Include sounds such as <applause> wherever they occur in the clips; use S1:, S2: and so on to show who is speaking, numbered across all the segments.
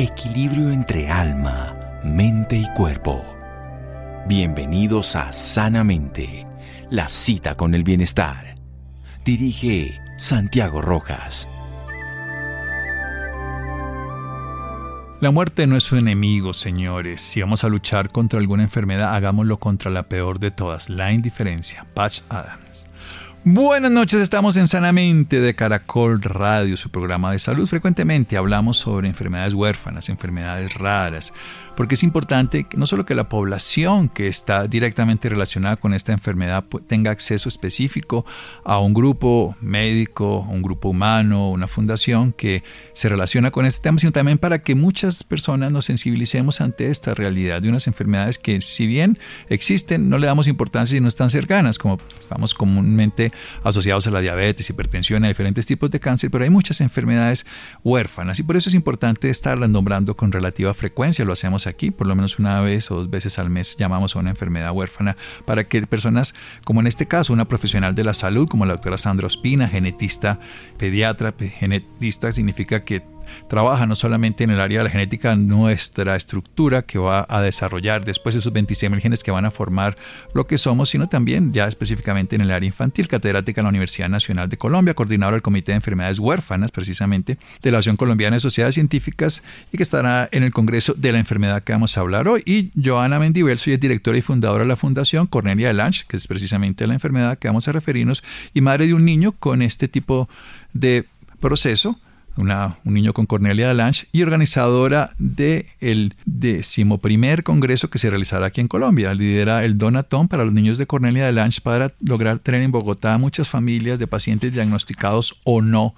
S1: equilibrio entre alma, mente y cuerpo. Bienvenidos a Sanamente, la cita con el bienestar. Dirige Santiago Rojas.
S2: La muerte no es su enemigo, señores. Si vamos a luchar contra alguna enfermedad, hagámoslo contra la peor de todas, la indiferencia. Patch Adams. Buenas noches, estamos en Sanamente de Caracol Radio, su programa de salud. Frecuentemente hablamos sobre enfermedades huérfanas, enfermedades raras, porque es importante no solo que la población que está directamente relacionada con esta enfermedad tenga acceso específico a un grupo médico, un grupo humano, una fundación que se relaciona con este tema, sino también para que muchas personas nos sensibilicemos ante esta realidad de unas enfermedades que si bien existen, no le damos importancia y no están cercanas, como estamos comúnmente asociados a la diabetes, hipertensión, a diferentes tipos de cáncer, pero hay muchas enfermedades huérfanas. Y por eso es importante estarlas nombrando con relativa frecuencia, lo hacemos aquí, por lo menos una vez o dos veces al mes llamamos a una enfermedad huérfana para que personas, como en este caso, una profesional de la salud, como la doctora Sandra Ospina, genetista, pediatra, genetista significa que trabaja no solamente en el área de la genética, nuestra estructura que va a desarrollar después esos 26.000 genes que van a formar lo que somos, sino también ya específicamente en el área infantil, catedrática en la Universidad Nacional de Colombia, coordinadora del Comité de Enfermedades Huérfanas, precisamente, de la Asociación Colombiana de Sociedades Científicas y que estará en el Congreso de la enfermedad que vamos a hablar hoy. Y Joana Mendivel, soy directora y fundadora de la Fundación Cornelia de Lange, que es precisamente la enfermedad que vamos a referirnos, y madre de un niño con este tipo de proceso un niño con Cornelia de Lange y organizadora del el decimoprimer congreso que se realizará aquí en Colombia. Lidera el Donatón para los niños de Cornelia de Lange para lograr tener en Bogotá muchas familias de pacientes diagnosticados o no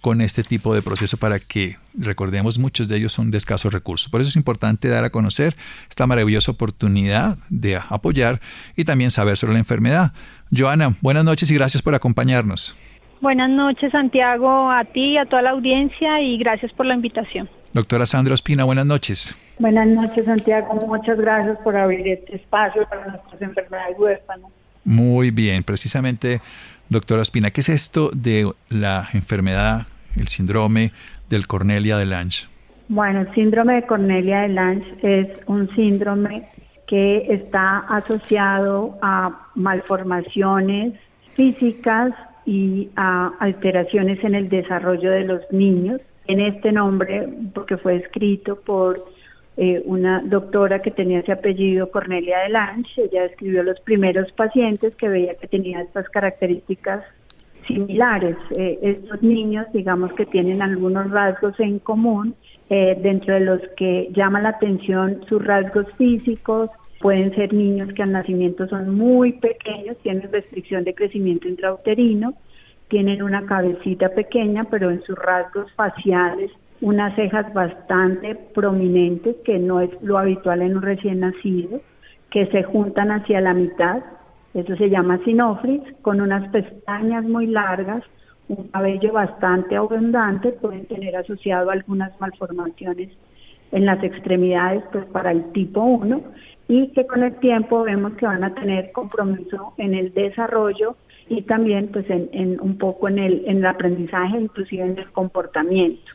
S2: con este tipo de proceso para que, recordemos, muchos de ellos son de escasos recursos. Por eso es importante dar a conocer esta maravillosa oportunidad de apoyar y también saber sobre la enfermedad. Joana, buenas noches y gracias por acompañarnos.
S3: Buenas noches, Santiago, a ti y a toda la audiencia y gracias por la invitación.
S2: Doctora Sandra Ospina, buenas noches.
S4: Buenas noches, Santiago. Muchas gracias por abrir este espacio para nuestras enfermedades huérfanas.
S2: Muy bien, precisamente, doctora Ospina, ¿qué es esto de la enfermedad, el síndrome del Cornelia de Lange?
S4: Bueno, el síndrome de Cornelia de Lange es un síndrome que está asociado a malformaciones físicas y a alteraciones en el desarrollo de los niños. En este nombre, porque fue escrito por eh, una doctora que tenía ese apellido, Cornelia de Lange, ella escribió los primeros pacientes que veía que tenían estas características similares. Eh, estos niños, digamos que tienen algunos rasgos en común, eh, dentro de los que llama la atención sus rasgos físicos, Pueden ser niños que al nacimiento son muy pequeños, tienen restricción de crecimiento intrauterino, tienen una cabecita pequeña, pero en sus rasgos faciales unas cejas bastante prominentes, que no es lo habitual en un recién nacido, que se juntan hacia la mitad, eso se llama sinofris, con unas pestañas muy largas, un cabello bastante abundante, pueden tener asociado algunas malformaciones en las extremidades, pues para el tipo 1, y que con el tiempo vemos que van a tener compromiso en el desarrollo y también pues en, un poco en el, en el aprendizaje, inclusive en el comportamiento.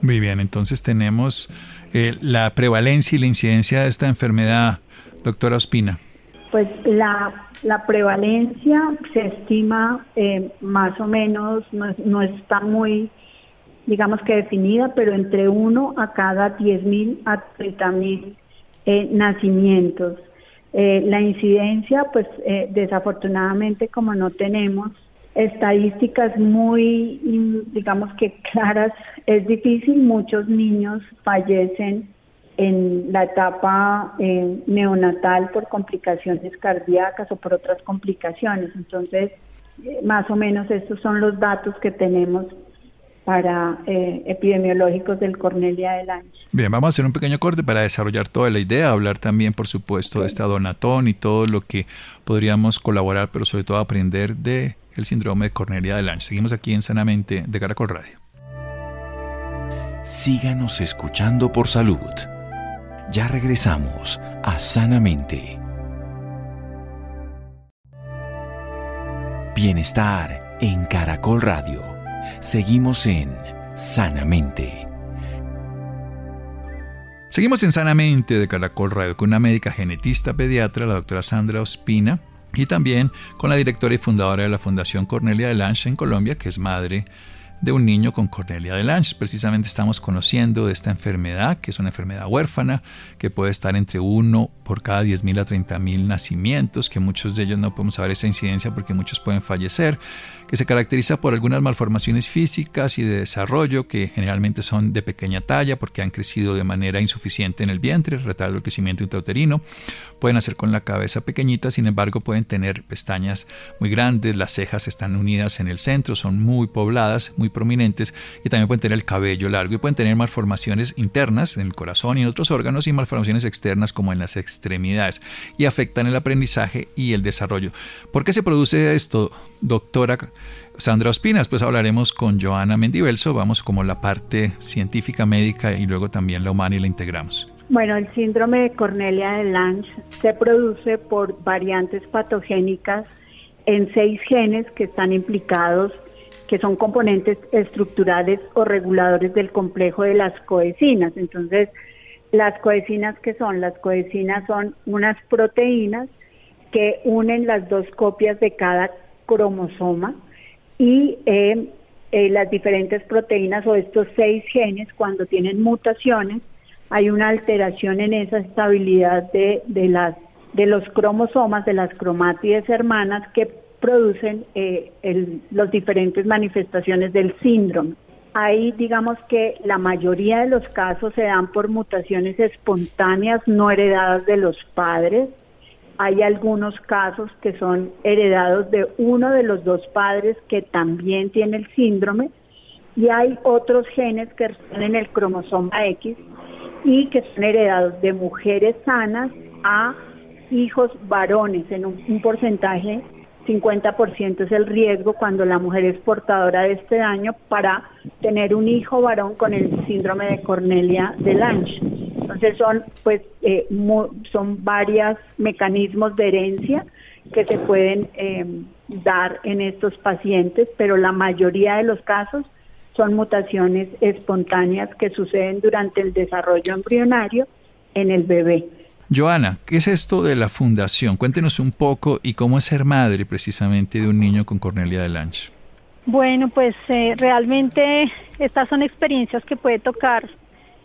S2: Muy bien, entonces tenemos eh, la prevalencia y la incidencia de esta enfermedad, doctora Ospina.
S4: Pues la, la prevalencia se estima eh, más o menos, no, no, está muy, digamos que definida, pero entre uno a cada 10.000 a 30.000 eh, nacimientos. Eh, la incidencia, pues eh, desafortunadamente como no tenemos estadísticas muy, digamos que claras, es difícil, muchos niños fallecen en la etapa neonatal por complicaciones cardíacas o por otras complicaciones. Entonces, más o menos estos son los datos que tenemos para eh, epidemiológicos del Cornelia del Lange.
S2: Bien, vamos a hacer un pequeño corte para desarrollar toda la idea, hablar también, por supuesto, de esta donatón y todo lo que podríamos colaborar, pero sobre todo aprender de el síndrome de Cornelia del Lange. Seguimos aquí en Sanamente de Caracol Radio.
S1: Síganos escuchando por salud. Ya regresamos a Sanamente. Bienestar en Caracol Radio Seguimos en Sanamente.
S2: Seguimos en Sanamente de Caracol Radio con una médica genetista pediatra, la doctora Sandra Ospina, y también con la directora y fundadora de la Fundación Cornelia de Lange en Colombia, que es madre de un niño con Cornelia de Lange. Precisamente estamos conociendo de esta enfermedad, que es una enfermedad huérfana, que puede estar entre uno por cada 10.000 a 30.000 nacimientos, que muchos de ellos no podemos saber esa incidencia porque muchos pueden fallecer que se caracteriza por algunas malformaciones físicas y de desarrollo que generalmente son de pequeña talla porque han crecido de manera insuficiente en el vientre, retardo el crecimiento intrauterino, pueden hacer con la cabeza pequeñita, sin embargo pueden tener pestañas muy grandes, las cejas están unidas en el centro, son muy pobladas, muy prominentes y también pueden tener el cabello largo y pueden tener malformaciones internas en el corazón y en otros órganos y malformaciones externas como en las extremidades y afectan el aprendizaje y el desarrollo. ¿Por qué se produce esto, doctora Sandra Ospinas, pues hablaremos con Joana Mendivelso, vamos como la parte científica médica y luego también la humana y la integramos.
S4: Bueno, el síndrome de Cornelia de Lange se produce por variantes patogénicas en seis genes que están implicados, que son componentes estructurales o reguladores del complejo de las coecinas. Entonces, las coecinas que son, las coecinas son unas proteínas que unen las dos copias de cada cromosoma y eh, eh, las diferentes proteínas o estos seis genes cuando tienen mutaciones hay una alteración en esa estabilidad de, de las de los cromosomas de las cromátides hermanas que producen eh, los diferentes manifestaciones del síndrome. Ahí digamos que la mayoría de los casos se dan por mutaciones espontáneas no heredadas de los padres, hay algunos casos que son heredados de uno de los dos padres que también tiene el síndrome y hay otros genes que están en el cromosoma X y que son heredados de mujeres sanas a hijos varones en un, porcentaje 50% es el riesgo cuando la mujer es portadora de este daño para tener un hijo varón con el síndrome de Cornelia de Lange. Entonces son pues eh, son varios mecanismos de herencia que se pueden eh, dar en estos pacientes, pero la mayoría de los casos son mutaciones espontáneas que suceden durante el desarrollo embrionario en el bebé.
S2: Joana, ¿qué es esto de la fundación? Cuéntenos un poco y cómo es ser madre precisamente de un niño con Cornelia de Lange.
S3: Bueno, pues eh, realmente estas son experiencias que puede tocar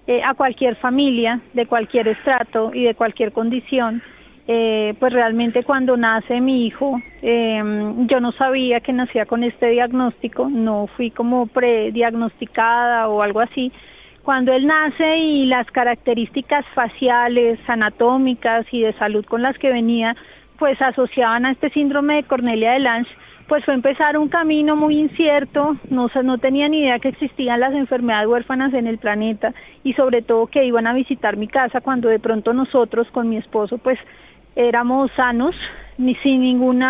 S3: eh, a cualquier familia, de cualquier estrato y de cualquier condición. Eh, pues realmente cuando nace mi hijo, em, yo no sabía que nacía con este diagnóstico, no fui como prediagnosticada o algo así. Cuando él nace y las características faciales, anatómicas y de salud con las que venía, pues asociaban a este síndrome de Cornelia de Lange, pues fue empezar un camino muy incierto, no, no tenía ni idea que existían las enfermedades huérfanas en el planeta y sobre todo que iban a visitar mi casa cuando de pronto nosotros con mi esposo pues éramos sanos, ni sin ningún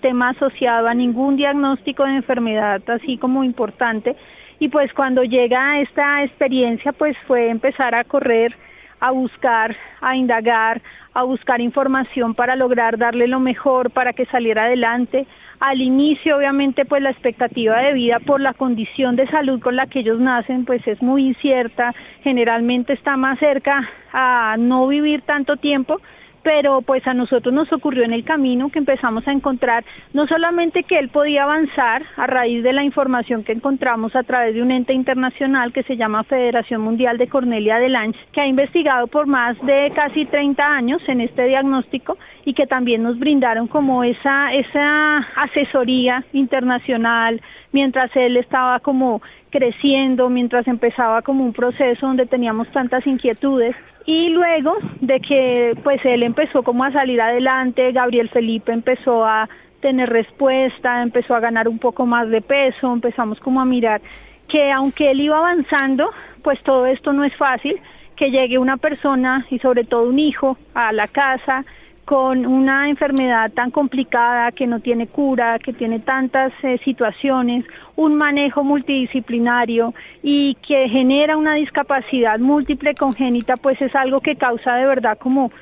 S3: tema asociado a ningún diagnóstico de enfermedad así como importante. Y pues cuando llega esta experiencia pues fue empezar a correr, a buscar, a indagar, a buscar información para lograr darle lo mejor para que saliera adelante, al inicio, obviamente, pues la expectativa de vida por la condición de salud con la que ellos nacen, pues es muy incierta, generalmente está más cerca a no vivir tanto tiempo, pero pues a nosotros nos ocurrió en el camino que empezamos a encontrar no solamente que él podía avanzar a raíz de la información que encontramos a través de un ente internacional que se llama Federación Mundial de Cornelia de Lange, que ha investigado por más de casi 30 años en este diagnóstico y que también nos brindaron como esa esa asesoría internacional mientras él estaba como creciendo, mientras empezaba como un proceso donde teníamos tantas inquietudes y luego de que pues él empezó como a salir adelante, Gabriel Felipe empezó a tener respuesta, empezó a ganar un poco más de peso, empezamos como a mirar que aunque él iba avanzando, pues todo esto no es fácil, que llegue una persona y sobre todo un hijo a la casa con una enfermedad tan complicada que no tiene cura, que tiene tantas eh, situaciones, un manejo multidisciplinario y que genera una discapacidad múltiple congénita, pues es algo que causa de verdad como,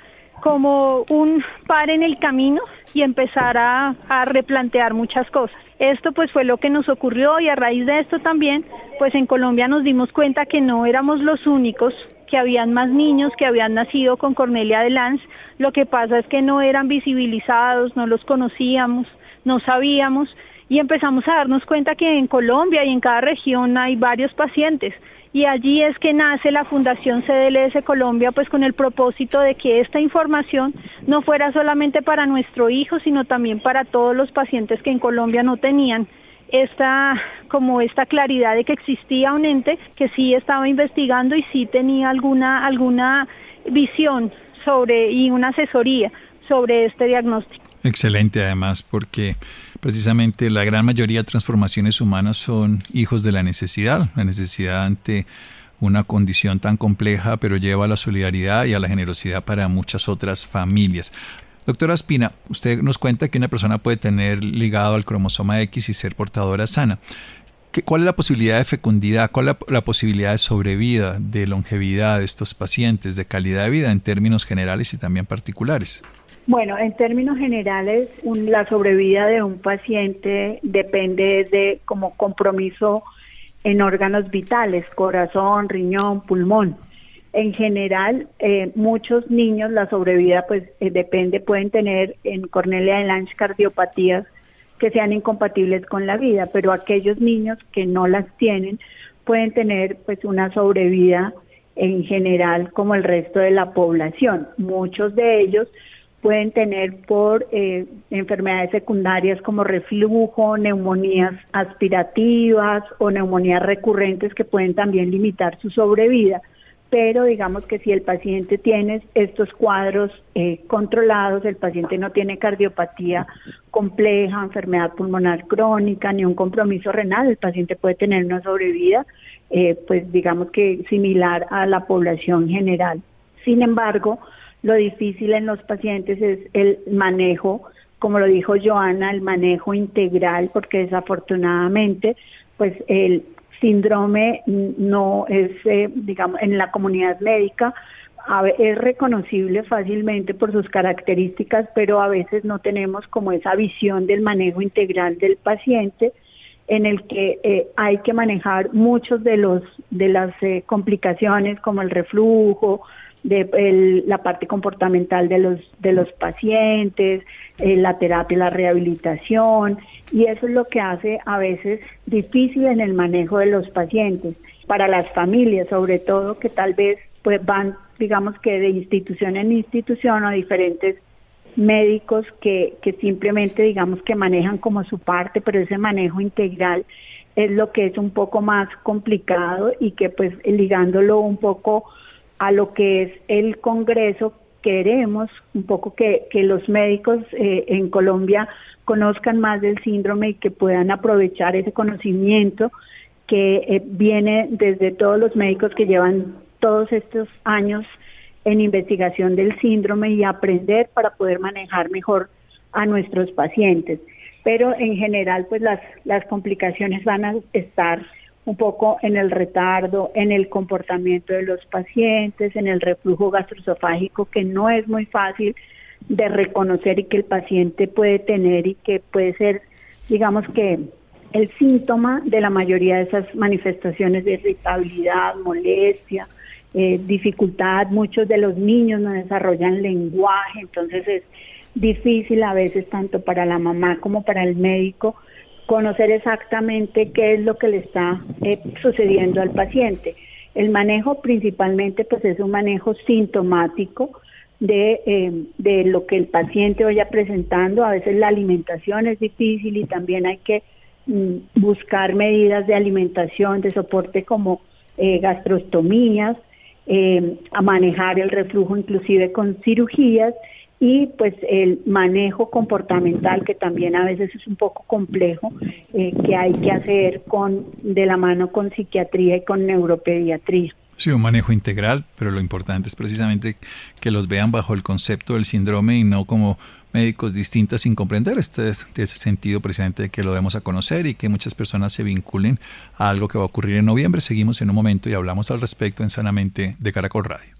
S3: como un par en el camino y empezar a, a replantear muchas cosas. Esto pues fue lo que nos ocurrió y a raíz de esto también, pues en Colombia nos dimos cuenta que no éramos los únicos que habían más niños que habían nacido con Cornelia de Lanz, lo que pasa es que no eran visibilizados, no los conocíamos, no sabíamos. Y empezamos a darnos cuenta que en Colombia y en cada región hay varios pacientes. Y allí es que nace la Fundación CDLS Colombia, pues con el propósito de que esta información no fuera solamente para nuestro hijo, sino también para todos los pacientes que en Colombia no tenían esta como esta claridad de que existía un ente que sí estaba investigando y sí tenía alguna alguna visión sobre y una asesoría sobre este diagnóstico.
S2: Excelente además porque precisamente la gran mayoría de transformaciones humanas son hijos de la necesidad, la necesidad ante una condición tan compleja, pero lleva a la solidaridad y a la generosidad para muchas otras familias. Doctora Espina, usted nos cuenta que una persona puede tener ligado al cromosoma X y ser portadora sana. ¿Cuál es la posibilidad de fecundidad? ¿Cuál es la, posibilidad de sobrevida, de longevidad de estos pacientes, de calidad de vida en términos generales y también particulares?
S4: Bueno, en términos generales, la sobrevida de un paciente depende de como compromiso en órganos vitales, corazón, riñón, pulmón. En general, eh, muchos niños la sobrevida pues eh, depende, pueden tener en Cornelia de Lange cardiopatías que sean incompatibles con la vida, pero aquellos niños que no las tienen pueden tener pues una sobrevida en general como el resto de la población. Muchos de ellos pueden tener por eh, enfermedades secundarias como reflujo, neumonías aspirativas o neumonías recurrentes que pueden también limitar su sobrevida. Pero digamos que si el paciente tiene estos cuadros eh, controlados, el paciente no tiene cardiopatía compleja, enfermedad pulmonar crónica, ni un compromiso renal, el paciente puede tener una sobrevida, eh, pues digamos que similar a la población general. Sin embargo, lo difícil en los pacientes es el manejo, como lo dijo Joana, el manejo integral, porque desafortunadamente, pues el síndrome no es, eh, digamos, en la comunidad médica es reconocible fácilmente por sus características, pero a veces no tenemos como esa visión del manejo integral del paciente en el que eh, hay que manejar muchos de los de las eh, complicaciones como el reflujo, de la parte comportamental de los de los pacientes, eh, la terapia, la rehabilitación y eso es lo que hace a veces difícil en el manejo de los pacientes para las familias, sobre todo que tal vez pues van digamos que de institución en institución o diferentes médicos que, que simplemente digamos que manejan como su parte, pero ese manejo integral es lo que es un poco más complicado y que pues ligándolo un poco a lo que es el Congreso, queremos un poco que, los médicos eh, en Colombia conozcan más del síndrome y que puedan aprovechar ese conocimiento que eh, viene desde todos los médicos que llevan todos estos años en investigación del síndrome y aprender para poder manejar mejor a nuestros pacientes. Pero en general, pues las, las complicaciones van a estar un poco en el retardo, en el comportamiento de los pacientes, en el reflujo gastroesofágico que no es muy fácil de reconocer y que el paciente puede tener y que puede ser, digamos que el síntoma de la mayoría de esas manifestaciones de irritabilidad, molestia, eh, dificultad. Muchos de los niños no desarrollan lenguaje, entonces es difícil a veces tanto para la mamá como para el médico conocer exactamente qué es lo que le está eh, sucediendo al paciente. El manejo principalmente pues es un manejo sintomático de, eh, de lo que el paciente vaya presentando. A veces la alimentación es difícil y también hay que mm, buscar medidas de alimentación, de soporte como eh, gastrostomías, a manejar el reflujo inclusive con cirugías y pues el manejo comportamental que también a veces es un poco complejo eh, que hay que hacer con de la mano con psiquiatría y con neuropediatría.
S2: Sí, un manejo integral, pero lo importante es precisamente que los vean bajo el concepto del síndrome y no como médicos distintas sin comprender. Este es de ese sentido precisamente que lo demos a conocer y que muchas personas se vinculen a algo que va a ocurrir en noviembre. Seguimos en un momento y hablamos al respecto en Sanamente de Caracol Radio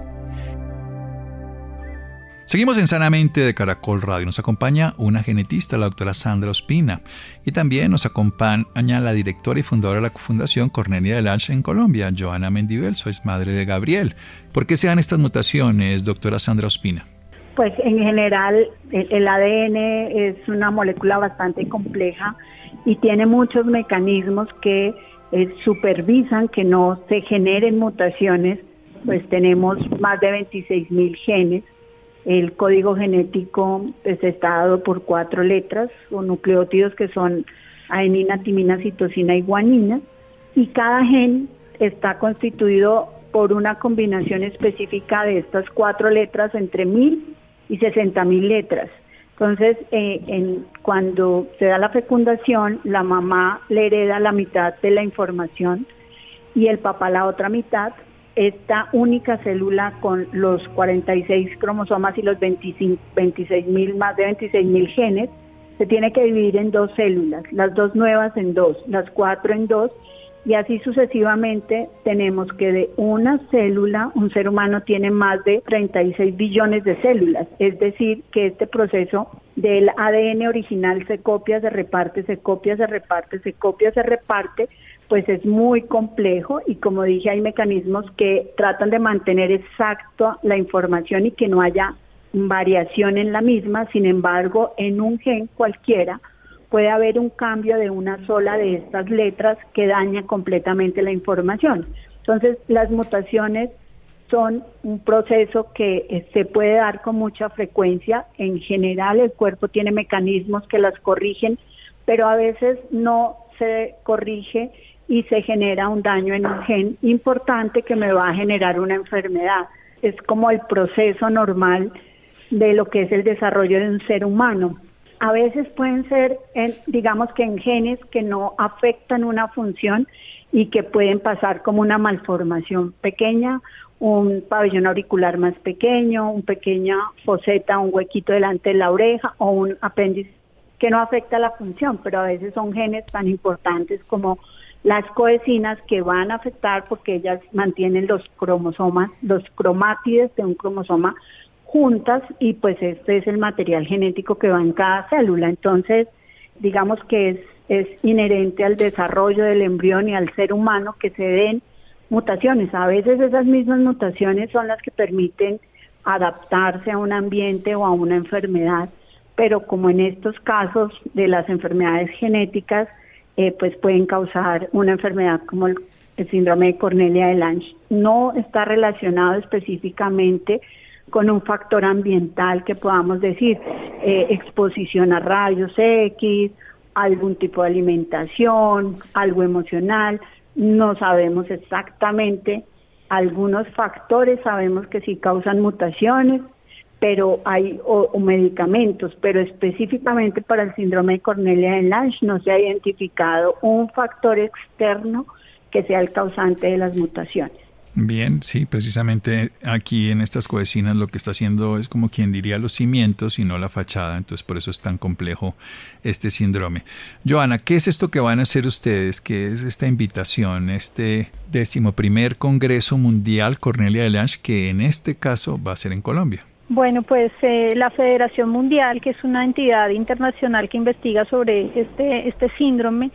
S2: Seguimos en Sanamente de Caracol Radio. Nos acompaña una genetista, la doctora Sandra Ospina, y también nos acompaña la directora y fundadora de la Fundación Cornelia de Lange en Colombia, Joana Mendivel, sois madre de Gabriel. ¿Por qué se dan estas mutaciones, doctora Sandra Ospina?
S4: Pues en general el ADN es una molécula bastante compleja y tiene muchos mecanismos que eh, supervisan que no se generen mutaciones. Pues tenemos más de 26 mil genes el código genético pues, está dado por cuatro letras o nucleótidos que son adenina, timina, citosina y guanina. Y cada gen está constituido por una combinación específica de estas cuatro letras entre mil y sesenta mil letras. Entonces, eh, cuando se da la fecundación, la mamá le hereda la mitad de la información y el papá la otra mitad, esta única célula con los 46 cromosomas y los 26 mil, más de 26 mil genes, se tiene que dividir en dos células, las dos nuevas en dos, las cuatro en dos, y así sucesivamente tenemos que de una célula un ser humano tiene más de 36 billones de células, es decir, que este proceso del ADN original se copia, se reparte, se copia, se reparte, se copia, se reparte, pues es muy complejo y como dije hay mecanismos que tratan de mantener exacto la información y que no haya variación en la misma, sin embargo en un gen cualquiera puede haber un cambio de una sola de estas letras que daña completamente la información. Entonces las mutaciones son un proceso que eh, se puede dar con mucha frecuencia. En general el cuerpo tiene mecanismos que las corrigen, pero a veces no se corrige y se genera un daño en un gen importante que me va a generar una enfermedad. Es como el proceso normal de lo que es el desarrollo de un ser humano. A veces pueden ser, en, digamos que en genes que no afectan una función y que pueden pasar como una malformación pequeña, un pabellón auricular más pequeño, un pequeña foseta, un huequito delante de la oreja o un apéndice que no afecta la función, pero a veces son genes tan importantes como las coecinas que van a afectar porque ellas mantienen los cromosomas, los cromátides de un cromosoma juntas y pues este es el material genético que va en cada célula. Entonces, digamos que es, es inherente al desarrollo del embrión y al ser humano que se den mutaciones. A veces esas mismas mutaciones son las que permiten adaptarse a un ambiente o a una enfermedad, pero como en estos casos de las enfermedades genéticas, eh, pues pueden causar una enfermedad como el, síndrome de Cornelia de Lange. No está relacionado específicamente con un factor ambiental que podamos decir eh, exposición a rayos X, algún tipo de alimentación, algo emocional. No sabemos exactamente. Algunos factores sabemos que sí causan mutaciones, pero hay o, medicamentos, pero específicamente para el síndrome de Cornelia de Lange no se ha identificado un factor externo que sea el causante de las mutaciones.
S2: Bien, sí, precisamente aquí en estas coecinas lo que está haciendo es como quien diría los cimientos y no la fachada, entonces por eso es tan complejo este síndrome. Joana, ¿qué es esto que van a hacer ustedes? ¿Qué es esta invitación, este décimo primer Congreso Mundial Cornelia de Lange que en este caso va a ser en Colombia?
S3: Bueno, pues eh, la Federación Mundial, que es una entidad internacional que investiga sobre este, este síndrome,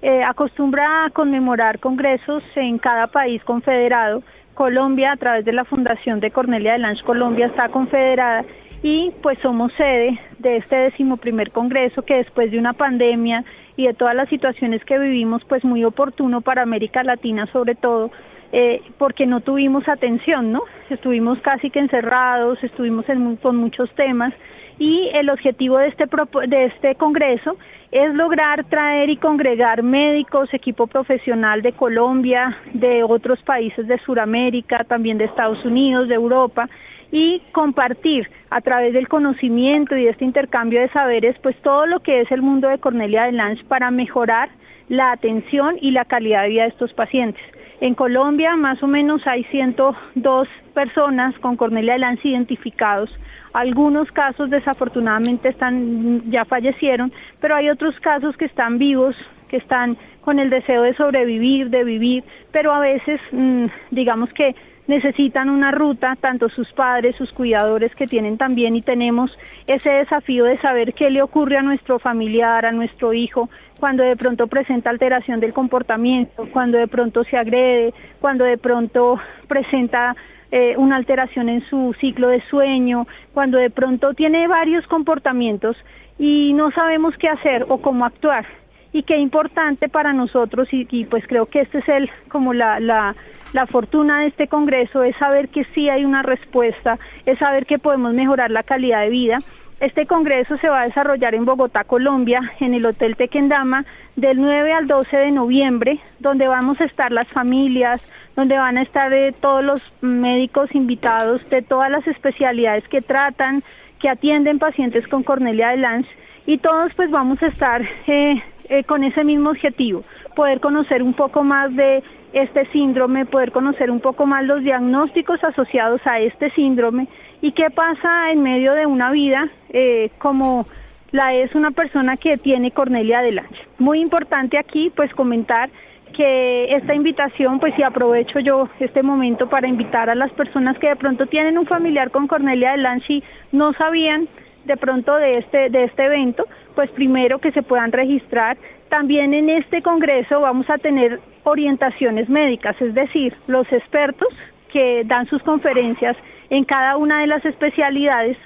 S3: eh, acostumbra a conmemorar congresos en cada país confederado. Colombia, a través de la Fundación de Cornelia de Lange Colombia, está confederada y pues somos sede de este decimoprimer congreso que después de una pandemia y de todas las situaciones que vivimos, pues muy oportuno para América Latina sobre todo, eh, porque no tuvimos atención, ¿no? Estuvimos casi que encerrados, estuvimos con muchos temas y el objetivo de este, de este congreso es lograr traer y congregar médicos, equipo profesional de Colombia, de otros países de Sudamérica, también de Estados Unidos, de Europa, y compartir a través del conocimiento y de este intercambio de saberes, pues todo lo que es el mundo de Cornelia de Lange para mejorar la atención y la calidad de vida de estos pacientes. En Colombia más o menos hay 102 personas con Cornelia de Lanza identificados. Algunos casos desafortunadamente están ya fallecieron, pero hay otros casos que están vivos, que están con el deseo de sobrevivir, de vivir, pero a veces mm, digamos que necesitan una ruta, tanto sus padres, sus cuidadores que tienen también y tenemos ese desafío de saber qué le ocurre a nuestro familiar, a nuestro hijo, cuando de pronto presenta alteración del comportamiento, cuando de pronto se agrede, cuando de pronto presenta eh, una alteración en su ciclo de sueño, cuando de pronto tiene varios comportamientos y no sabemos qué hacer o cómo actuar. Y qué importante para nosotros, y, pues creo que este es el como la, la, la fortuna de este Congreso, es saber que sí hay una respuesta, es saber que podemos mejorar la calidad de vida este congreso se va a desarrollar en Bogotá, Colombia, en el Hotel Tequendama, del 9 al 12 de noviembre, donde vamos a estar las familias, donde van a estar eh, todos los médicos invitados de todas las especialidades que tratan, que atienden pacientes con Cornelia de Lange, y todos pues vamos a estar eh, eh, con ese mismo objetivo, poder conocer un poco más de este síndrome, poder conocer un poco más los diagnósticos asociados a este síndrome y qué pasa en medio de una vida eh, como la es una persona que tiene Cornelia adelante. Muy importante aquí pues comentar que esta invitación, pues si aprovecho yo este momento para invitar a las personas que de pronto tienen un familiar con Cornelia de y no sabían de pronto de este, de este evento, pues primero que se puedan registrar. También en este congreso vamos a tener orientaciones médicas, es decir, los expertos que dan sus conferencias en cada una de las especialidades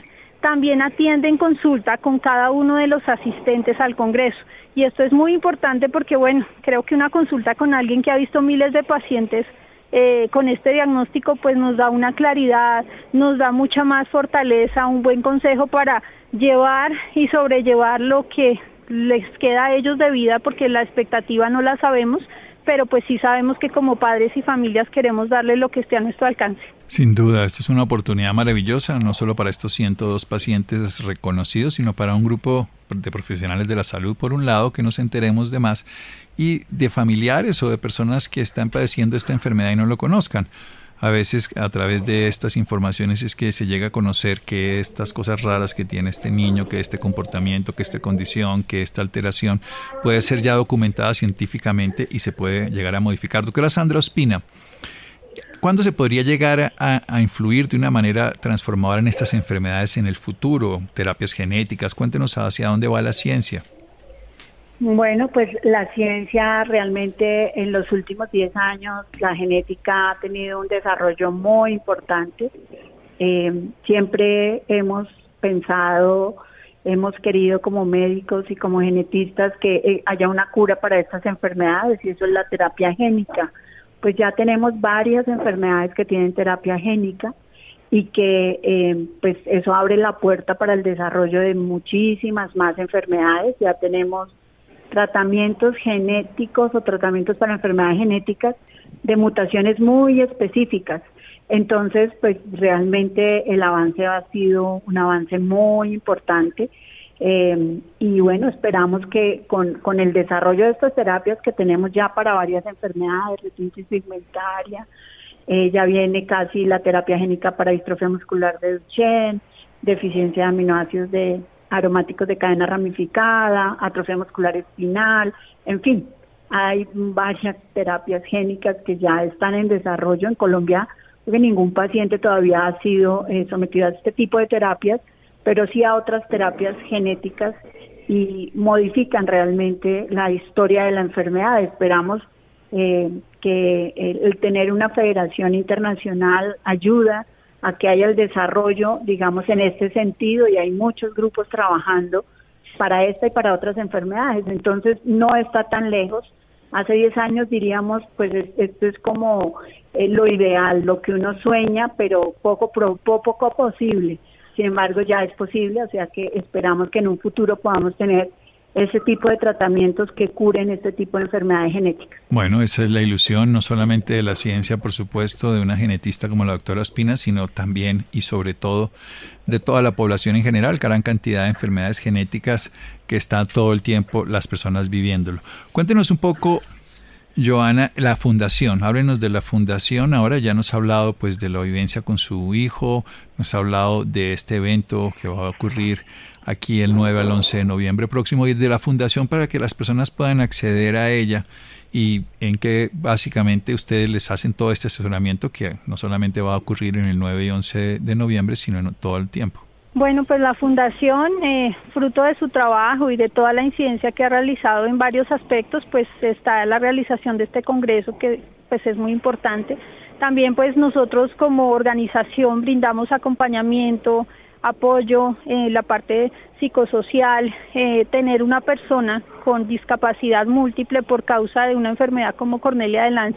S3: también atienden consulta con cada uno de los asistentes al Congreso. Y esto es muy importante porque, bueno, creo que una consulta con alguien que ha visto miles de pacientes eh, con este diagnóstico, pues nos da una claridad, nos da mucha más fortaleza, un buen consejo para llevar y sobrellevar lo que les queda a ellos de vida, porque la expectativa no la sabemos, pero pues sí sabemos que como padres y familias queremos darle lo que esté a nuestro alcance.
S2: Sin duda, esto es una oportunidad maravillosa, no solo para estos 102 pacientes reconocidos, sino para un grupo de profesionales de la salud, por un lado, que nos enteremos de más, y de familiares o de personas que están padeciendo esta enfermedad y no lo conozcan a veces a través de estas informaciones es que se llega a conocer que estas cosas raras que tiene este niño, que este comportamiento, que esta condición, que esta alteración puede ser ya documentada científicamente y se puede llegar a modificar. Doctora Sandra Ospina, ¿cuándo se podría llegar a, a influir de una manera transformadora en estas enfermedades en el futuro? Terapias genéticas, cuéntenos hacia dónde va la ciencia.
S4: Bueno, pues la ciencia realmente en los últimos 10 años, la genética ha tenido un desarrollo muy importante. Eh, siempre hemos pensado, hemos querido como médicos y como genetistas que eh, haya una cura para estas enfermedades y eso es la terapia génica. Pues ya tenemos varias enfermedades que tienen terapia génica y que eh, pues eso abre la puerta para el desarrollo de muchísimas más enfermedades. Ya tenemos tratamientos genéticos o tratamientos para enfermedades genéticas de mutaciones muy específicas. Entonces, pues realmente el avance ha sido un avance muy importante eh, y bueno, esperamos que con, con el desarrollo de estas terapias que tenemos ya para varias enfermedades, retinitis pigmentaria, eh, ya viene casi la terapia génica para distrofia muscular de Duchenne, deficiencia de aminoácidos de, aromáticos de cadena ramificada, atrofia muscular espinal, en fin, hay varias terapias génicas que ya están en desarrollo en Colombia, porque ningún paciente todavía ha sido eh, sometido a este tipo de terapias, pero sí a otras terapias genéticas y modifican realmente la historia de la enfermedad. Esperamos eh, que el tener una federación internacional ayuda a que haya el desarrollo, digamos, en este sentido y hay muchos grupos trabajando para esta y para otras enfermedades. Entonces, no está tan lejos. Hace 10 años diríamos, pues esto es como eh, lo ideal, lo que uno sueña, pero poco, poco, poco posible. Sin embargo, ya es posible, o sea que esperamos que en un futuro podamos tener ese tipo de tratamientos que curen este tipo de enfermedades genéticas.
S2: Bueno, esa es la ilusión no solamente de la ciencia, por supuesto, de una genetista como la doctora Ospina, sino también y sobre todo de toda la población en general, gran cantidad de enfermedades genéticas que están todo el tiempo las personas viviéndolo. Cuéntenos un poco Joana, la fundación, háblenos de la fundación. Ahora ya nos ha hablado pues de la vivencia con su hijo, nos ha hablado de este evento que va a ocurrir aquí el 9 al 11 de noviembre próximo y de la fundación para que las personas puedan acceder a ella y en que básicamente ustedes les hacen todo este asesoramiento que no solamente va a ocurrir en el 9 y 11 de noviembre, sino en todo el tiempo.
S3: Bueno, pues la fundación, eh, fruto de su trabajo y de toda la incidencia que ha realizado en varios aspectos, pues está la realización de este congreso que pues es muy importante. También pues nosotros como organización brindamos acompañamiento, apoyo en la parte psicosocial, eh, tener una persona con discapacidad múltiple por causa de una enfermedad como Cornelia de Lanz,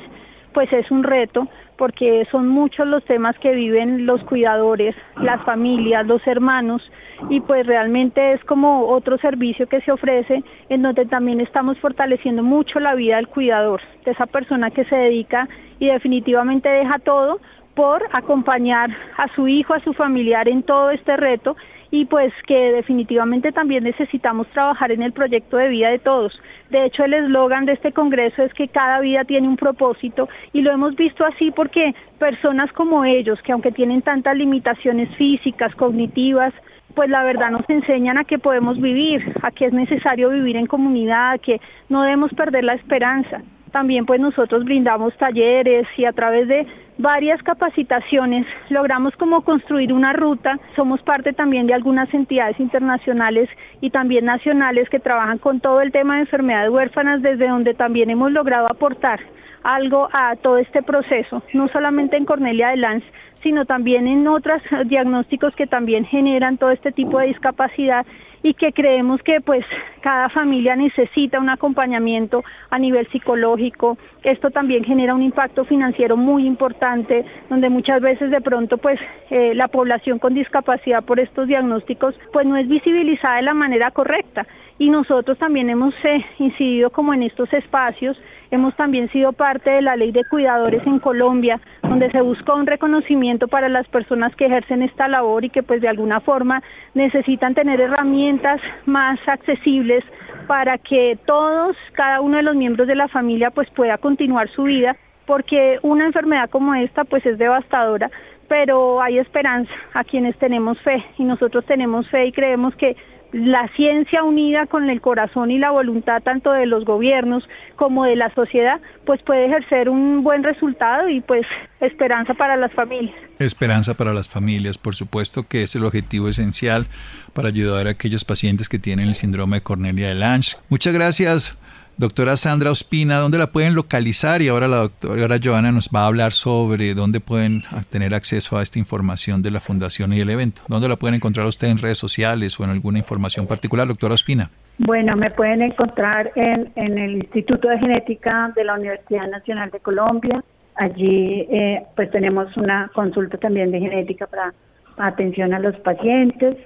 S3: pues es un reto porque son muchos los temas que viven los cuidadores, las familias, los hermanos y pues realmente es como otro servicio que se ofrece en donde también estamos fortaleciendo mucho la vida del cuidador, de esa persona que se dedica y definitivamente deja todo por acompañar a su hijo, a su familiar en todo este reto y pues que definitivamente también necesitamos trabajar en el proyecto de vida de todos. De hecho, el eslogan de este Congreso es que cada vida tiene un propósito y lo hemos visto así porque personas como ellos, que aunque tienen tantas limitaciones físicas, cognitivas, pues la verdad nos enseñan a que podemos vivir, a que es necesario vivir en comunidad, a que no debemos perder la esperanza. También pues nosotros brindamos talleres y a través de varias capacitaciones, logramos como construir una ruta, somos parte también de algunas entidades internacionales y también nacionales que trabajan con todo el tema de enfermedades huérfanas, desde donde también hemos logrado aportar algo a todo este proceso, no solamente en Cornelia de Lanz, sino también en otros diagnósticos que también generan todo este tipo de discapacidad y que creemos que pues cada familia necesita un acompañamiento a nivel psicológico. Esto también genera un impacto financiero muy importante, donde muchas veces de pronto pues eh, la población con discapacidad por estos diagnósticos pues no es visibilizada de la manera correcta y nosotros también hemos eh, incidido como en estos espacios Hemos también sido parte de la ley de cuidadores en Colombia, donde se busca un reconocimiento para las personas que ejercen esta labor y que pues de alguna forma necesitan tener herramientas más accesibles para que todos, cada uno de los miembros de la familia pues pueda continuar su vida, porque una enfermedad como esta pues es devastadora, pero hay esperanza a quienes tenemos fe y nosotros tenemos fe y creemos que la ciencia unida con el corazón y la voluntad tanto de los gobiernos como de la sociedad, pues puede ejercer un buen resultado y pues esperanza para las familias.
S2: Esperanza para las familias, por supuesto que es el objetivo esencial para ayudar a aquellos pacientes que tienen el síndrome de Cornelia de Lange. Muchas gracias. Doctora Sandra Ospina, ¿dónde la pueden localizar? Y ahora la doctora Joana nos va a hablar sobre dónde pueden tener acceso a esta información de la fundación y el evento. ¿Dónde la pueden encontrar usted en redes sociales o en alguna información particular, doctora Ospina?
S4: Bueno, me pueden encontrar en, el Instituto de Genética de la Universidad Nacional de Colombia. Allí eh, pues tenemos una consulta también de genética para atención a los pacientes.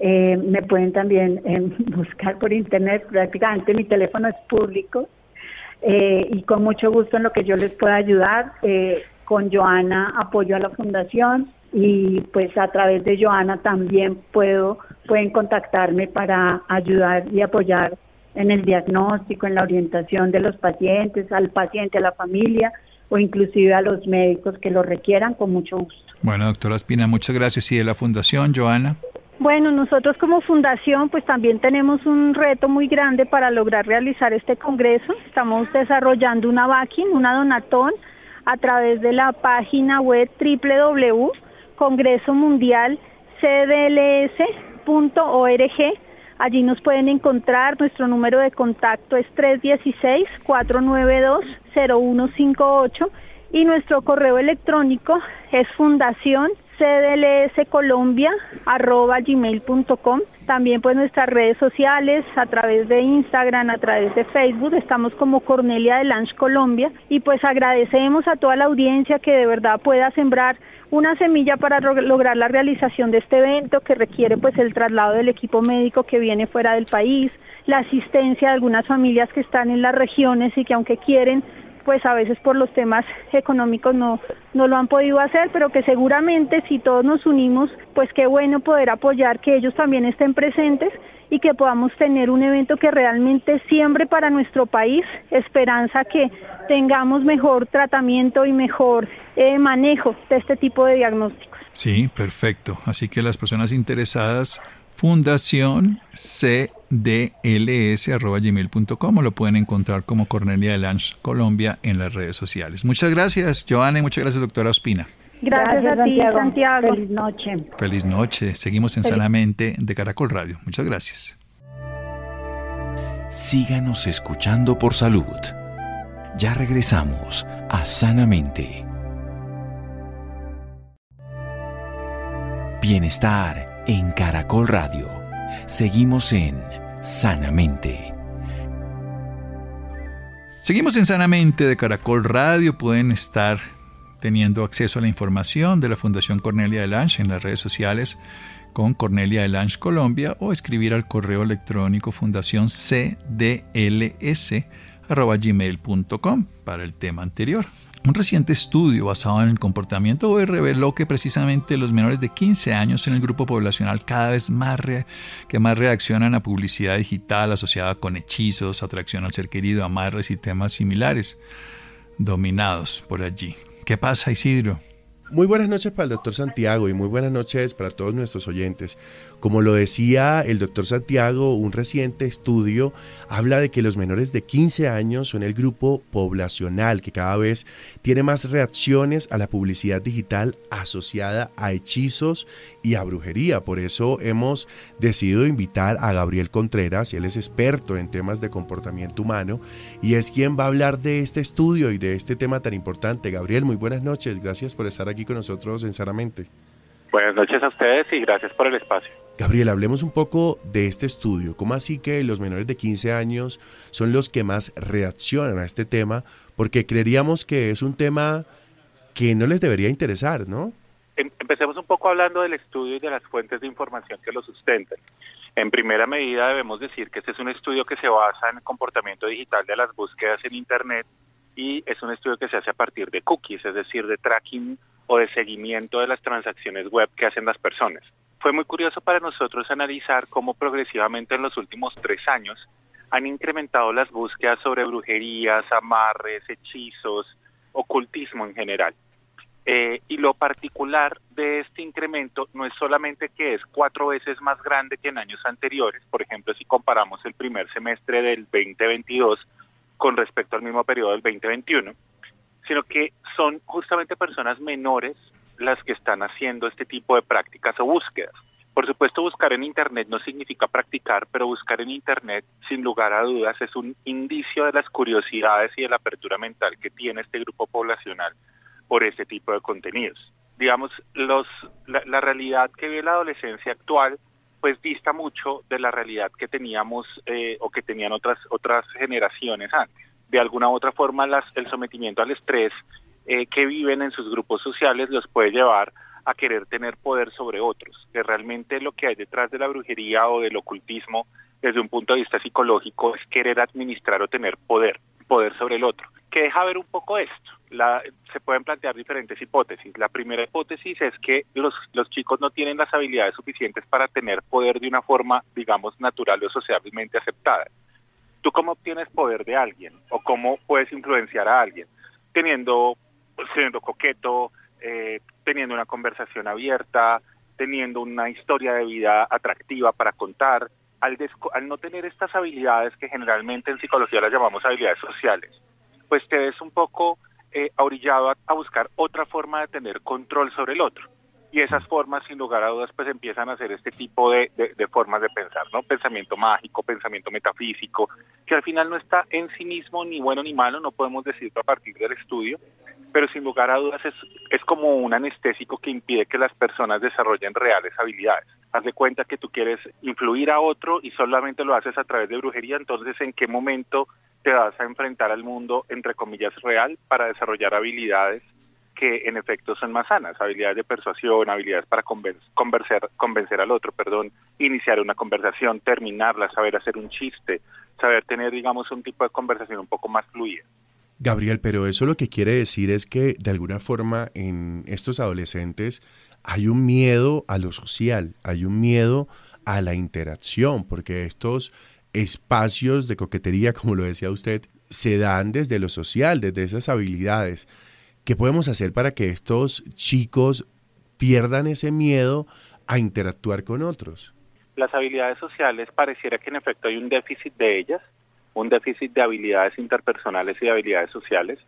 S4: Eh, me pueden también eh, <laughs> buscar por internet, prácticamente mi teléfono es público eh, y con mucho gusto en lo que yo les pueda ayudar. con Joana apoyo a la fundación y pues a través de Joana también puedo pueden contactarme para ayudar y apoyar en el diagnóstico, en la orientación de los pacientes, al paciente, a la familia o inclusive a los médicos que lo requieran con mucho gusto.
S2: Bueno, doctora Espina, muchas gracias. Y de la Fundación, Joana.
S3: Bueno, nosotros como fundación pues también tenemos un reto muy grande para lograr realizar este congreso. Estamos desarrollando una vaquín, una donatón a través de la página web www.congresomundialcdls.org. Allí nos pueden encontrar, nuestro número de contacto es 316-492-0158 y nuestro correo electrónico es fundación cdlscolombia.gmail.com También pues nuestras redes sociales, a través de Instagram, a través de Facebook, estamos como Cornelia de Lange Colombia y pues agradecemos a toda la audiencia que de verdad pueda sembrar una semilla para lograr la realización de este evento que requiere pues el traslado del equipo médico que viene fuera del país, la asistencia de algunas familias que están en las regiones y que aunque quieren pues a veces por los temas económicos no, no lo han podido hacer, pero que seguramente si todos nos unimos, pues qué bueno poder apoyar que ellos también estén presentes y que podamos tener un evento que realmente siembre para nuestro país esperanza que tengamos mejor tratamiento y mejor eh, manejo de este tipo de diagnósticos.
S2: Sí, perfecto. Así que las personas interesadas fundación cdls.gmail.com o lo pueden encontrar como Cornelia de Lange Colombia en las redes sociales. Muchas gracias, Joana, y muchas gracias, doctora Ospina.
S3: Gracias, a ti, Santiago.
S4: Feliz noche.
S2: Feliz noche. Seguimos en Sanamente de Caracol Radio. Muchas gracias.
S1: Síganos escuchando por salud. Ya regresamos a Sanamente. Bienestar en Caracol Radio. Seguimos en Sanamente.
S2: Seguimos en Sanamente de Caracol Radio. Pueden estar teniendo acceso a la información de la Fundación Cornelia de Lange en las redes sociales con Cornelia de Lange Colombia o escribir al correo electrónico fundación para el tema anterior. Un reciente estudio basado en el comportamiento hoy reveló que precisamente los menores de 15 años en el grupo poblacional cada vez más que más reaccionan a publicidad digital asociada con hechizos, atracción al ser querido, amarres y temas similares, dominados por allí. ¿Qué pasa, Isidro?
S5: Muy buenas noches para el doctor Santiago y muy buenas noches para todos nuestros oyentes. Como lo decía el doctor Santiago, un reciente estudio habla de que los menores de 15 años son el grupo poblacional que cada vez tiene más reacciones a la publicidad digital asociada a hechizos y a brujería. Por eso hemos decidido invitar a Gabriel Contreras, él es experto en temas de comportamiento humano y es quien va a hablar de este estudio y de este tema tan importante. Gabriel, muy buenas noches, gracias por estar aquí con nosotros en Sanamente.
S6: Buenas noches a ustedes y gracias por el espacio.
S5: Gabriel, hablemos un poco de este estudio. ¿Cómo así que los menores de 15 años son los que más reaccionan a este tema? Porque creeríamos que es un tema que no les debería interesar, ¿no?
S6: Em, empecemos un poco hablando del estudio y de las fuentes de información que lo sustentan. En primera medida debemos decir que este es un estudio que se basa en el comportamiento digital de las búsquedas en Internet y es un estudio que se hace a partir de cookies, es decir, de tracking o de seguimiento de las transacciones web que hacen las personas. Fue muy curioso para nosotros analizar cómo progresivamente en los últimos tres años han incrementado las búsquedas sobre brujerías, amarres, hechizos, ocultismo en general. Eh, y lo particular de este incremento no es solamente que es cuatro veces más grande que en años anteriores, por ejemplo, si comparamos el primer semestre del 2022 con respecto al mismo periodo del 2021, sino que son justamente personas menores las que están haciendo este tipo de prácticas o búsquedas. Por supuesto, buscar en Internet no significa practicar, pero buscar en Internet, sin lugar a dudas, es un indicio de las curiosidades y de la apertura mental que tiene este grupo poblacional por este tipo de contenidos. Digamos, los, la, realidad que ve la adolescencia actual, pues dista mucho de la realidad que teníamos eh, o que tenían otras, otras generaciones antes de alguna u otra forma las, el sometimiento al estrés eh, que viven en sus grupos sociales los puede llevar a querer tener poder sobre otros, que realmente lo que hay detrás de la brujería o del ocultismo desde un punto de vista psicológico es querer administrar o tener poder, poder sobre el otro. Que deja ver un poco esto. La, se pueden plantear diferentes hipótesis. La primera hipótesis es que los, los chicos no tienen las habilidades suficientes para tener poder de una forma, digamos, natural o socialmente aceptada. ¿Tú cómo obtienes poder de alguien o cómo puedes influenciar a alguien? Teniendo, siendo coqueto, eh, teniendo una conversación abierta, teniendo una historia de vida atractiva para contar. Al, al no tener estas habilidades que generalmente en psicología las llamamos habilidades sociales, pues te ves un poco eh, orillado a buscar otra forma de tener control sobre el otro y esas formas, sin lugar a dudas, pues empiezan a ser este tipo de, formas de pensar, ¿no? Pensamiento mágico, pensamiento metafísico, que al final no está en sí mismo ni bueno ni malo, no podemos decirlo a partir del estudio, pero sin lugar a dudas es, es como un anestésico que impide que las personas desarrollen reales habilidades. Haz de cuenta que tú quieres influir a otro y solamente lo haces a través de brujería, entonces ¿en qué momento te vas a enfrentar al mundo, entre comillas, real para desarrollar habilidades que en efecto son más sanas, habilidades de persuasión, habilidades para convencer, convencer al otro, perdón, iniciar una conversación, terminarla, saber hacer un chiste, saber tener, digamos, un tipo de conversación un poco más fluida.
S5: Gabriel, pero eso lo que quiere decir es que de alguna forma en estos adolescentes hay un miedo a lo social, hay un miedo a la interacción, porque estos espacios de coquetería, como lo decía usted, se dan desde lo social, desde esas habilidades. ¿Qué podemos hacer para que estos chicos pierdan ese miedo a interactuar con otros?
S6: Las habilidades sociales pareciera que en efecto hay un déficit de ellas, un déficit de habilidades interpersonales y de habilidades sociales.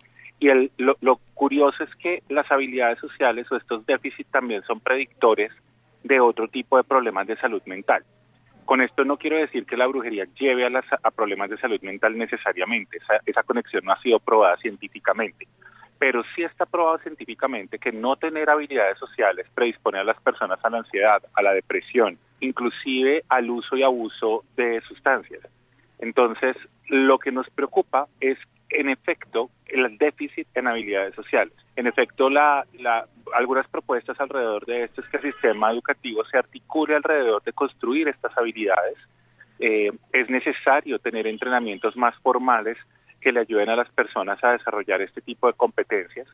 S6: Y el, lo, lo curioso es que las habilidades sociales o estos déficits también son predictores de otro tipo de problemas de salud mental. Con esto no quiero decir que la brujería lleve a, las, a problemas de salud mental necesariamente, esa, esa conexión no ha sido probada científicamente, pero sí está probado científicamente que no tener habilidades sociales predispone a las personas a la ansiedad, a la depresión, inclusive al uso y abuso de sustancias. Entonces, lo que nos preocupa es, en efecto, el déficit en habilidades sociales. En efecto, la, la, algunas propuestas alrededor de esto es que el sistema educativo se articule alrededor de construir estas habilidades. Eh, es necesario tener entrenamientos más formales que le ayuden a las personas a desarrollar este tipo de competencias.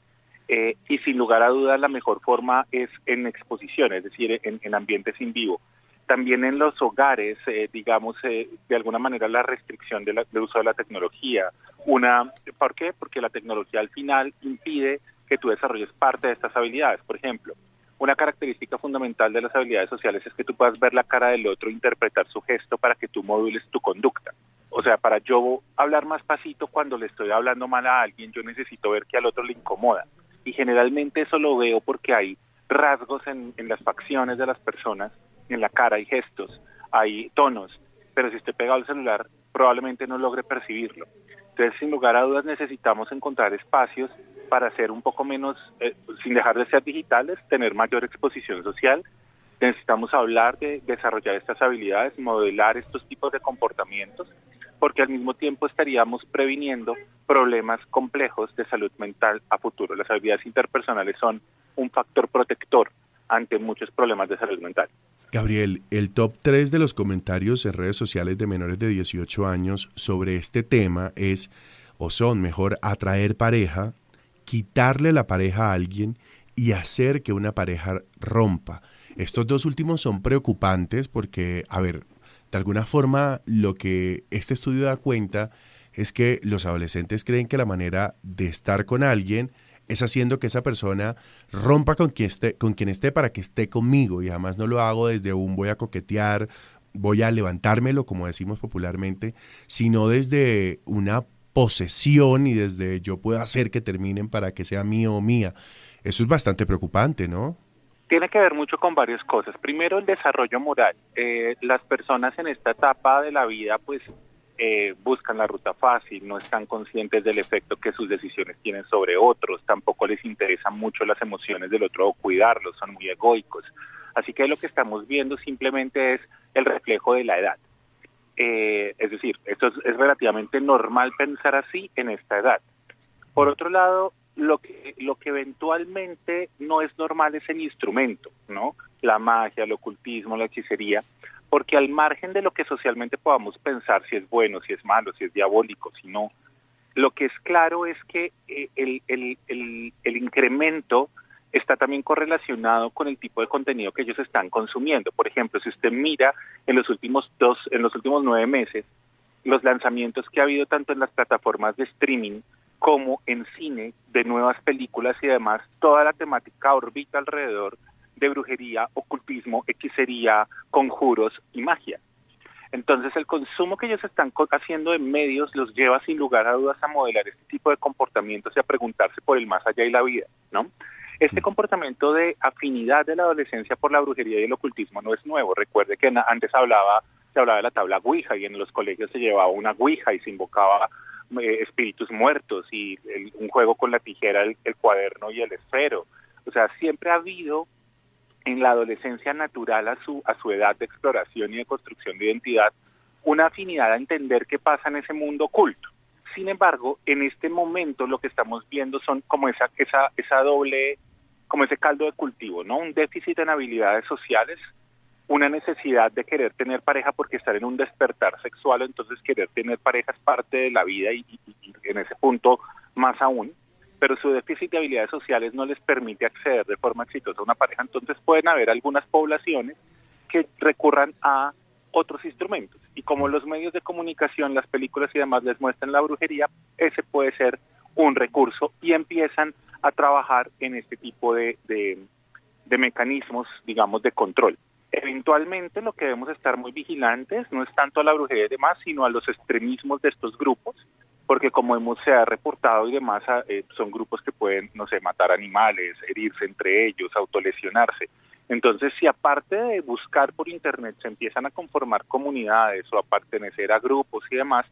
S6: Eh, y sin lugar a dudas, la mejor forma es en exposición, es decir, en, en ambientes en vivo. También en los hogares, eh, digamos, eh, de alguna manera la restricción del de uso de la tecnología. Una, ¿Por qué? Porque la tecnología al final impide que tú desarrolles parte de estas habilidades. Por ejemplo, una característica fundamental de las habilidades sociales es que tú puedas ver la cara del otro, interpretar su gesto para que tú modules tu conducta. O sea, para yo hablar más pasito cuando le estoy hablando mal a alguien, yo necesito ver que al otro le incomoda. Y generalmente eso lo veo porque hay rasgos en, las facciones de las personas, en la cara hay gestos, hay tonos, pero si estoy pegado al celular probablemente no logre percibirlo. Entonces, sin lugar a dudas, necesitamos encontrar espacios para ser un poco menos, eh, sin dejar de ser digitales, tener mayor exposición social. Necesitamos hablar de desarrollar estas habilidades, modelar estos tipos de comportamientos porque al mismo tiempo estaríamos previniendo problemas complejos de salud mental a futuro. Las habilidades interpersonales son un factor protector ante muchos problemas de salud mental.
S5: Gabriel, el top 3 de los comentarios en redes sociales de menores de 18 años sobre este tema es o son mejor atraer pareja, quitarle la pareja a alguien y hacer que una pareja rompa. Estos dos últimos son preocupantes porque, a ver, de alguna forma, lo que este estudio da cuenta es que los adolescentes creen que la manera de estar con alguien es haciendo que esa persona rompa con quien esté, con quien esté para que esté conmigo y además no lo hago desde un voy a coquetear, voy a levantármelo, como decimos popularmente, sino desde una posesión y desde yo puedo hacer que terminen para que sea mío o mía. Eso es bastante preocupante, ¿no?
S6: Tiene que ver mucho con varias cosas. Primero, el desarrollo moral. Eh, las personas en esta etapa de la vida, pues, eh, buscan la ruta fácil, no están conscientes del efecto que sus decisiones tienen sobre otros, tampoco les interesan mucho las emociones del otro o cuidarlos, son muy egoicos. Así que lo que estamos viendo simplemente es el reflejo de la edad. Eh, es decir, esto es, es relativamente normal pensar así en esta edad. Por otro lado, lo que, lo que eventualmente no es normal es el instrumento, ¿no? La magia, el ocultismo, la hechicería, porque al margen de lo que socialmente podamos pensar si es bueno, si es malo, si es diabólico, si no, lo que es claro es que eh, el, el, el, el incremento está también correlacionado con el tipo de contenido que ellos están consumiendo. Por ejemplo, si usted mira en los últimos dos, en los últimos nueve meses, los lanzamientos que ha habido tanto en las plataformas de streaming como en cine de nuevas películas y además toda la temática orbita alrededor de brujería, ocultismo, hechicería, conjuros y magia. Entonces el consumo que ellos están haciendo en medios los lleva sin lugar a dudas a modelar este tipo de comportamientos y a preguntarse por el más allá y la vida, ¿no? Este mm. comportamiento de afinidad de la adolescencia por la brujería y el ocultismo no es nuevo. Recuerde que antes hablaba, se hablaba de la tabla Ouija y en los colegios se llevaba una Ouija y se invocaba eh, espíritus muertos y un juego con la tijera, el, el cuaderno y el esfero. O sea, siempre ha habido en la adolescencia natural a su, a su edad de exploración y de construcción de identidad una afinidad a entender qué pasa en ese mundo oculto. Sin embargo, en este momento lo que estamos viendo son como esa, esa, esa doble, como ese caldo de cultivo, ¿no? Un déficit en habilidades sociales una necesidad de querer tener pareja porque estar en un despertar sexual, entonces querer tener pareja es parte de la vida y, en ese punto más aún, pero su déficit de habilidades sociales no les permite acceder de forma exitosa a una pareja, entonces pueden haber algunas poblaciones que recurran a otros instrumentos. Y como los medios de comunicación, las películas y demás les muestran la brujería, ese puede ser un recurso y empiezan a trabajar en este tipo de, de, mecanismos, digamos, de control. Eventualmente lo que debemos estar muy vigilantes no es tanto a la brujería y demás, sino a los extremismos de estos grupos, porque como hemos se ha reportado y demás, eh, son grupos que pueden, no sé, matar animales, herirse entre ellos, autolesionarse. Entonces, si aparte de buscar por Internet se empiezan a conformar comunidades o a pertenecer a grupos y demás,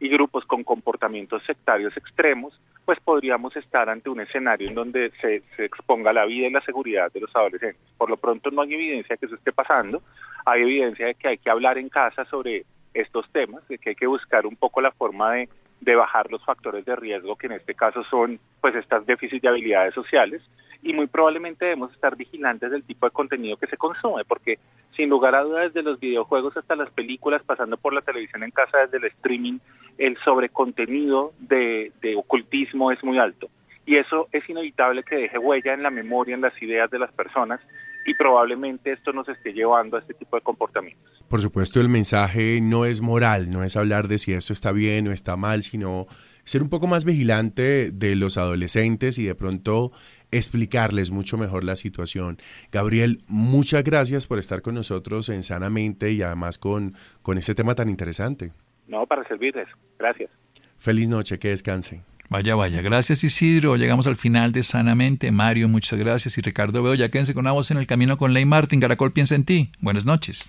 S6: y grupos con comportamientos sectarios extremos, pues podríamos estar ante un escenario en donde se, exponga la vida y la seguridad de los adolescentes. Por lo pronto no hay evidencia de que eso esté pasando, hay evidencia de que hay que hablar en casa sobre estos temas, de que hay que buscar un poco la forma de, de bajar los factores de riesgo, que en este caso son pues estas déficits de habilidades sociales, y muy probablemente debemos estar vigilantes del tipo de contenido que se consume, porque sin lugar a dudas desde los videojuegos hasta las películas, pasando por la televisión en casa, desde el streaming, el sobrecontenido de, de ocultismo es muy alto. Y eso es inevitable que deje huella en la memoria, en las ideas de las personas, y probablemente esto nos esté llevando a este tipo de comportamientos.
S5: Por supuesto, el mensaje no es moral, no es hablar de si esto está bien o está mal, sino ser un poco más vigilante de los adolescentes y de pronto explicarles mucho mejor la situación. Gabriel, muchas gracias por estar con nosotros en Sanamente y además con, con este tema tan interesante.
S6: No, para servirles. Gracias.
S5: Feliz noche, que descanse.
S2: Vaya, vaya. Gracias Isidro. Llegamos al final de Sanamente. Mario, muchas gracias. Y Ricardo Veo, ya quédense con una voz en el camino con Ley Martin. Caracol piensa en ti. Buenas noches.